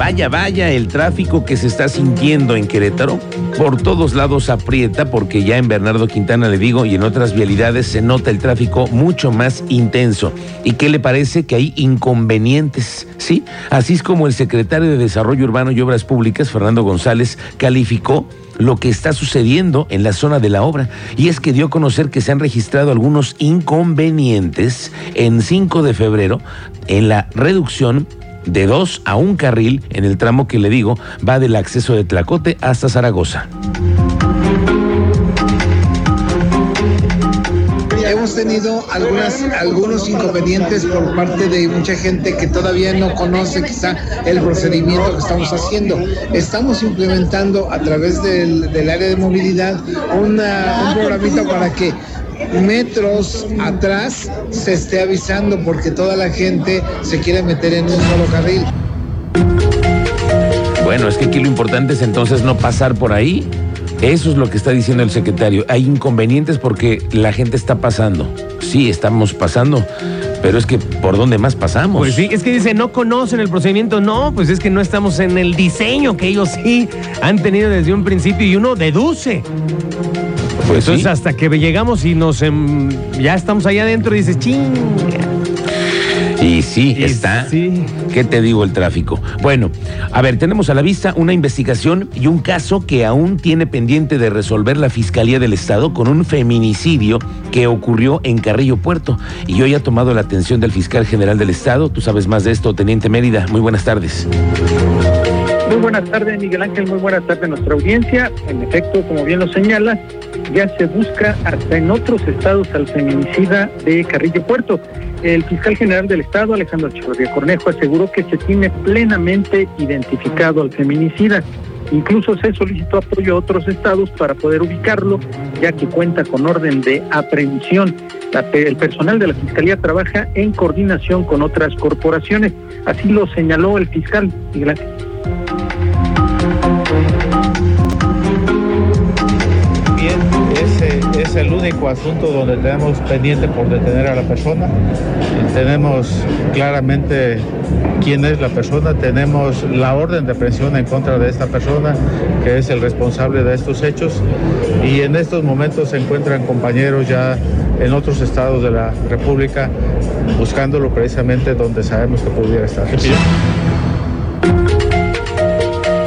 vaya, vaya el tráfico que se está sintiendo en Querétaro. Por todos lados aprieta porque ya en Bernardo Quintana le digo y en otras vialidades se nota el tráfico mucho más intenso. ¿Y qué le parece que hay inconvenientes? Sí, así es como el secretario de Desarrollo Urbano y Obras Públicas, Fernando González, calificó lo que está sucediendo en la zona de la obra. Y es que dio a conocer que se han registrado algunos inconvenientes en 5 de febrero en la reducción de dos a un carril en el tramo que le digo va del acceso de Tlacote hasta Zaragoza. Hemos tenido algunas, algunos inconvenientes por parte de mucha gente que todavía no conoce quizá el procedimiento que estamos haciendo. Estamos implementando a través del, del área de movilidad una, un programita para que metros atrás se esté avisando porque toda la gente se quiere meter en un solo carril. Bueno, es que aquí lo importante es entonces no pasar por ahí. Eso es lo que está diciendo el secretario. Hay inconvenientes porque la gente está pasando. Sí, estamos pasando. Pero es que, ¿por dónde más pasamos? Pues sí, es que dice, no conocen el procedimiento. No, pues es que no estamos en el diseño que ellos sí han tenido desde un principio y uno deduce. Pues Entonces, sí. hasta que llegamos y nos em, ya estamos allá adentro, dices, ching. Y sí, Y está. sí. ¿Qué te digo el tráfico? Bueno, a ver, tenemos a la vista una investigación y un caso que aún tiene pendiente de resolver la Fiscalía del Estado con un feminicidio que ocurrió en Carrillo Puerto. Y hoy ha tomado la atención del fiscal general del Estado. Tú sabes más de esto, Teniente Mérida. Muy buenas tardes. Muy buenas tardes, Miguel Ángel. Muy buenas tardes a nuestra audiencia. En efecto, como bien lo señalas, ya se busca hasta en otros estados al feminicida de Carrillo Puerto. El fiscal general del estado, Alejandro Echeverría Cornejo, aseguró que se tiene plenamente identificado al feminicida. Incluso se solicitó apoyo a otros estados para poder ubicarlo, ya que cuenta con orden de aprehensión. El personal de la Fiscalía trabaja en coordinación con otras corporaciones. Así lo señaló el fiscal. Miguel Ángel. Es el único asunto donde tenemos pendiente por detener a la persona. Tenemos claramente quién es la persona, tenemos la orden de aprehensión en contra de esta persona, que es el responsable de estos hechos, y en estos momentos se encuentran compañeros ya en otros estados de la República buscándolo precisamente donde sabemos que pudiera estar.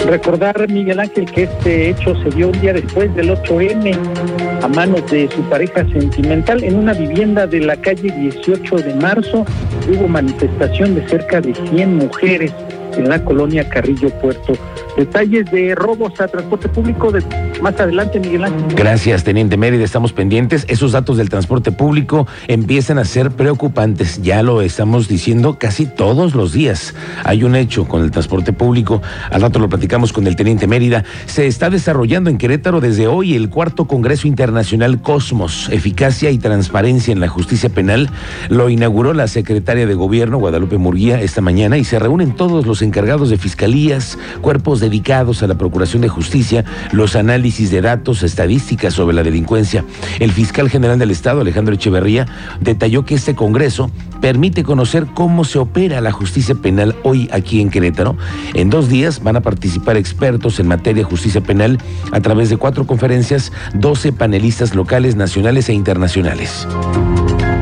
Recordar, Miguel Ángel, que este hecho se dio un día después del 8M a manos de su pareja sentimental en una vivienda de la calle 18 de marzo. Hubo manifestación de cerca de 100 mujeres en la colonia Carrillo Puerto. Detalles de robos a transporte público de más adelante, Miguel Ángel. Gracias, Teniente Mérida. Estamos pendientes. Esos datos del transporte público empiezan a ser preocupantes. Ya lo estamos diciendo casi todos los días. Hay un hecho con el transporte público. Al rato lo platicamos con el Teniente Mérida. Se está desarrollando en Querétaro desde hoy el cuarto Congreso Internacional Cosmos, Eficacia y Transparencia en la Justicia Penal. Lo inauguró la secretaria de Gobierno, Guadalupe Murguía, esta mañana y se reúnen todos los encargados de fiscalías, cuerpos dedicados a la Procuración de Justicia, los análisis de datos, estadísticas sobre la delincuencia. El fiscal general del Estado, Alejandro Echeverría, detalló que este Congreso permite conocer cómo se opera la justicia penal hoy aquí en Querétaro. En dos días van a participar expertos en materia de justicia penal a través de cuatro conferencias, 12 panelistas locales, nacionales e internacionales.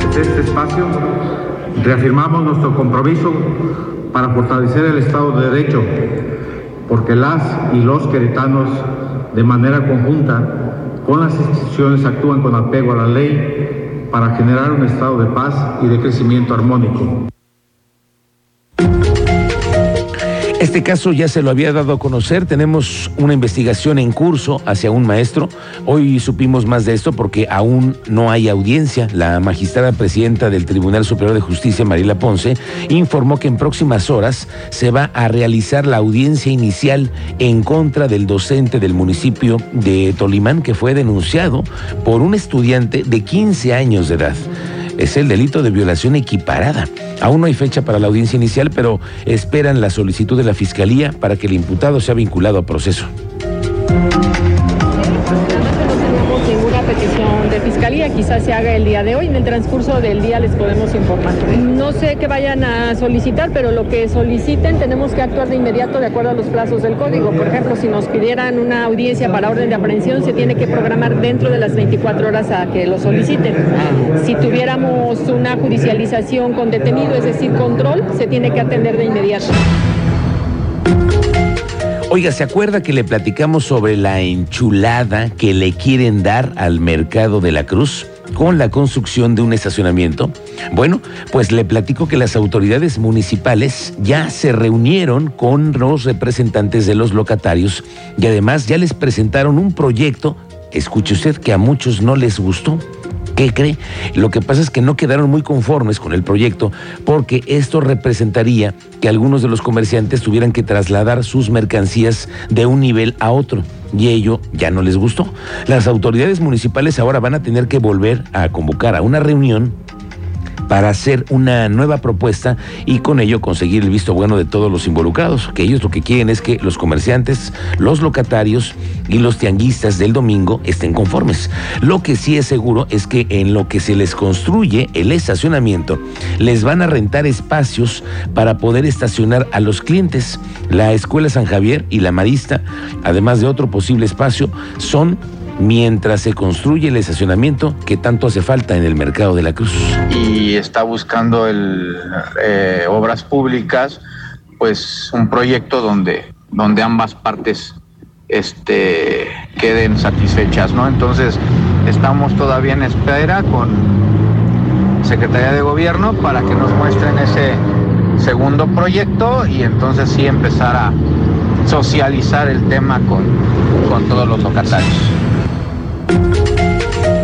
Desde este espacio reafirmamos nuestro compromiso para fortalecer el Estado de Derecho, porque las y los queretanos, de manera conjunta, con las instituciones actúan con apego a la ley para generar un estado de paz y de crecimiento armónico. Este caso ya se lo había dado a conocer, tenemos una investigación en curso hacia un maestro. Hoy supimos más de esto porque aún no hay audiencia. La magistrada presidenta del Tribunal Superior de Justicia, Marila Ponce, informó que en próximas horas se va a realizar la audiencia inicial en contra del docente del municipio de Tolimán que fue denunciado por un estudiante de 15 años de edad. Es el delito de violación equiparada. Aún no hay fecha para la audiencia inicial, pero esperan la solicitud de la Fiscalía para que el imputado sea vinculado a proceso. Fiscalía, quizás se haga el día de hoy. En el transcurso del día les podemos informar. No sé qué vayan a solicitar, pero lo que soliciten tenemos que actuar de inmediato de acuerdo a los plazos del código. Por ejemplo, si nos pidieran una audiencia para orden de aprehensión, se tiene que programar dentro de las 24 horas a que lo soliciten. Si tuviéramos una judicialización con detenido, es decir, control, se tiene que atender de inmediato. Oiga, ¿se acuerda que le platicamos sobre la enchulada que le quieren dar al mercado de la Cruz? con la construcción de un estacionamiento? Bueno, pues le platico que las autoridades municipales ya se reunieron con los representantes de los locatarios y además ya les presentaron un proyecto, escuche usted, que a muchos no les gustó. ¿Qué cree? Lo que pasa es que no quedaron muy conformes con el proyecto porque esto representaría que algunos de los comerciantes tuvieran que trasladar sus mercancías de un nivel a otro y ello ya no les gustó. Las autoridades municipales ahora van a tener que volver a convocar a una reunión para hacer una nueva propuesta y con ello conseguir el visto bueno de todos los involucrados, que ellos lo que quieren es que los comerciantes, los locatarios y los tianguistas del domingo estén conformes. Lo que sí es seguro es que en lo que se les construye el estacionamiento, les van a rentar espacios para poder estacionar a los clientes. La Escuela San Javier y la Marista, además de otro posible espacio, son mientras se construye el estacionamiento que tanto hace falta en el mercado de la Cruz. Y está buscando eh, obras públicas, pues un proyecto donde, donde ambas partes este, queden satisfechas, ¿no? Entonces estamos todavía en espera con Secretaría de Gobierno para que nos muestren ese segundo proyecto y entonces sí empezar a socializar el tema con, con todos los locatarios.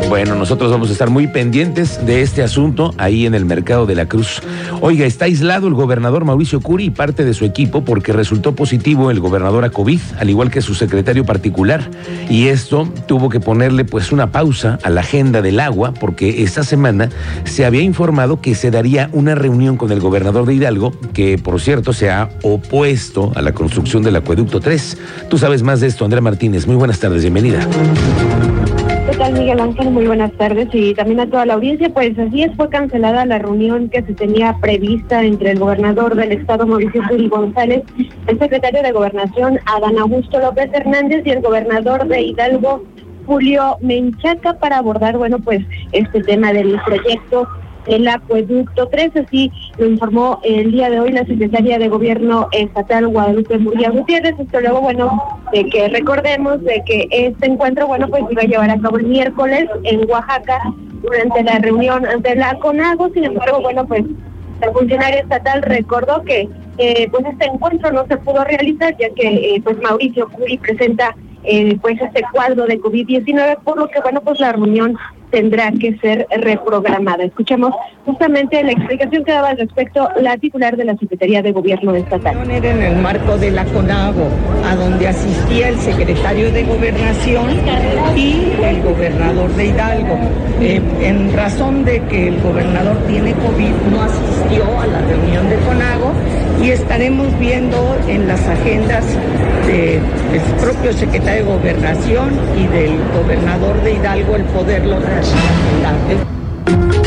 Bueno, nosotros vamos a estar muy pendientes de este asunto ahí en el mercado de la Cruz. Oiga, está aislado el gobernador Mauricio Curi y parte de su equipo porque resultó positivo el gobernador a COVID, al igual que su secretario particular. Y esto tuvo que ponerle pues una pausa a la agenda del agua porque esta semana se había informado que se daría una reunión con el gobernador de Hidalgo, que por cierto se ha opuesto a la construcción del acueducto 3. Tú sabes más de esto, Andrea Martínez. Muy buenas tardes, bienvenida. ¿Qué tal, Miguel Ángel? Muy buenas tardes y también a toda la audiencia. Pues así es, fue cancelada la reunión que se tenía prevista entre el gobernador del estado, Mauricio Curi González, el secretario de Gobernación, Adán Augusto López Hernández, y el gobernador de Hidalgo, Julio Menchaca, para abordar, bueno, pues este tema del proyecto el acueducto 3, así lo informó el día de hoy la secretaria de Gobierno Estatal Guadalupe Murcia Gutiérrez. Esto luego, bueno, de que recordemos de que este encuentro, bueno, pues iba a llevar a cabo el miércoles en Oaxaca durante la reunión ante la CONAGO. Sin embargo, bueno, pues el funcionario estatal recordó que eh, pues este encuentro no se pudo realizar ya que eh, pues Mauricio Curi presenta eh, pues este cuadro de COVID-19, por lo que bueno pues la reunión tendrá que ser reprogramada. Escuchamos justamente la explicación que daba al respecto la titular de la Secretaría de Gobierno Estatal. Era en el marco de la CONAGO, a donde asistía el secretario de Gobernación y el gobernador de Hidalgo. Eh, en razón de que el gobernador tiene COVID, no asistió a la reunión de CONAGO y estaremos viendo en las agendas del propio secretario de Gobernación y del gobernador de Hidalgo el poderlo 的时间。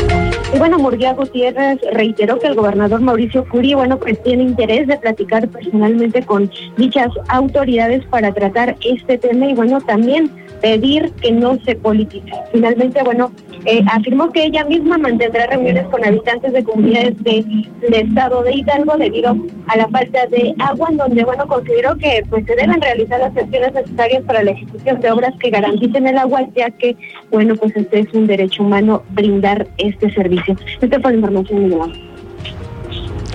Bueno, Murguía Gutiérrez reiteró que el gobernador Mauricio Curi, bueno, pues tiene interés de platicar personalmente con dichas autoridades para tratar este tema y bueno, también pedir que no se politice. Finalmente, bueno, eh, afirmó que ella misma mantendrá reuniones con habitantes de comunidades del estado de Hidalgo debido a la falta de agua, en donde, bueno, consideró que pues se deben realizar las acciones necesarias para la ejecución de obras que garanticen el agua, ya que, bueno, pues este es un derecho humano brindar este servicio. Esta fue la información, Miguel.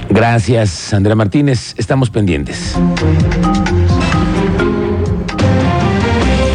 Gracias, Andrea Martínez. Estamos pendientes.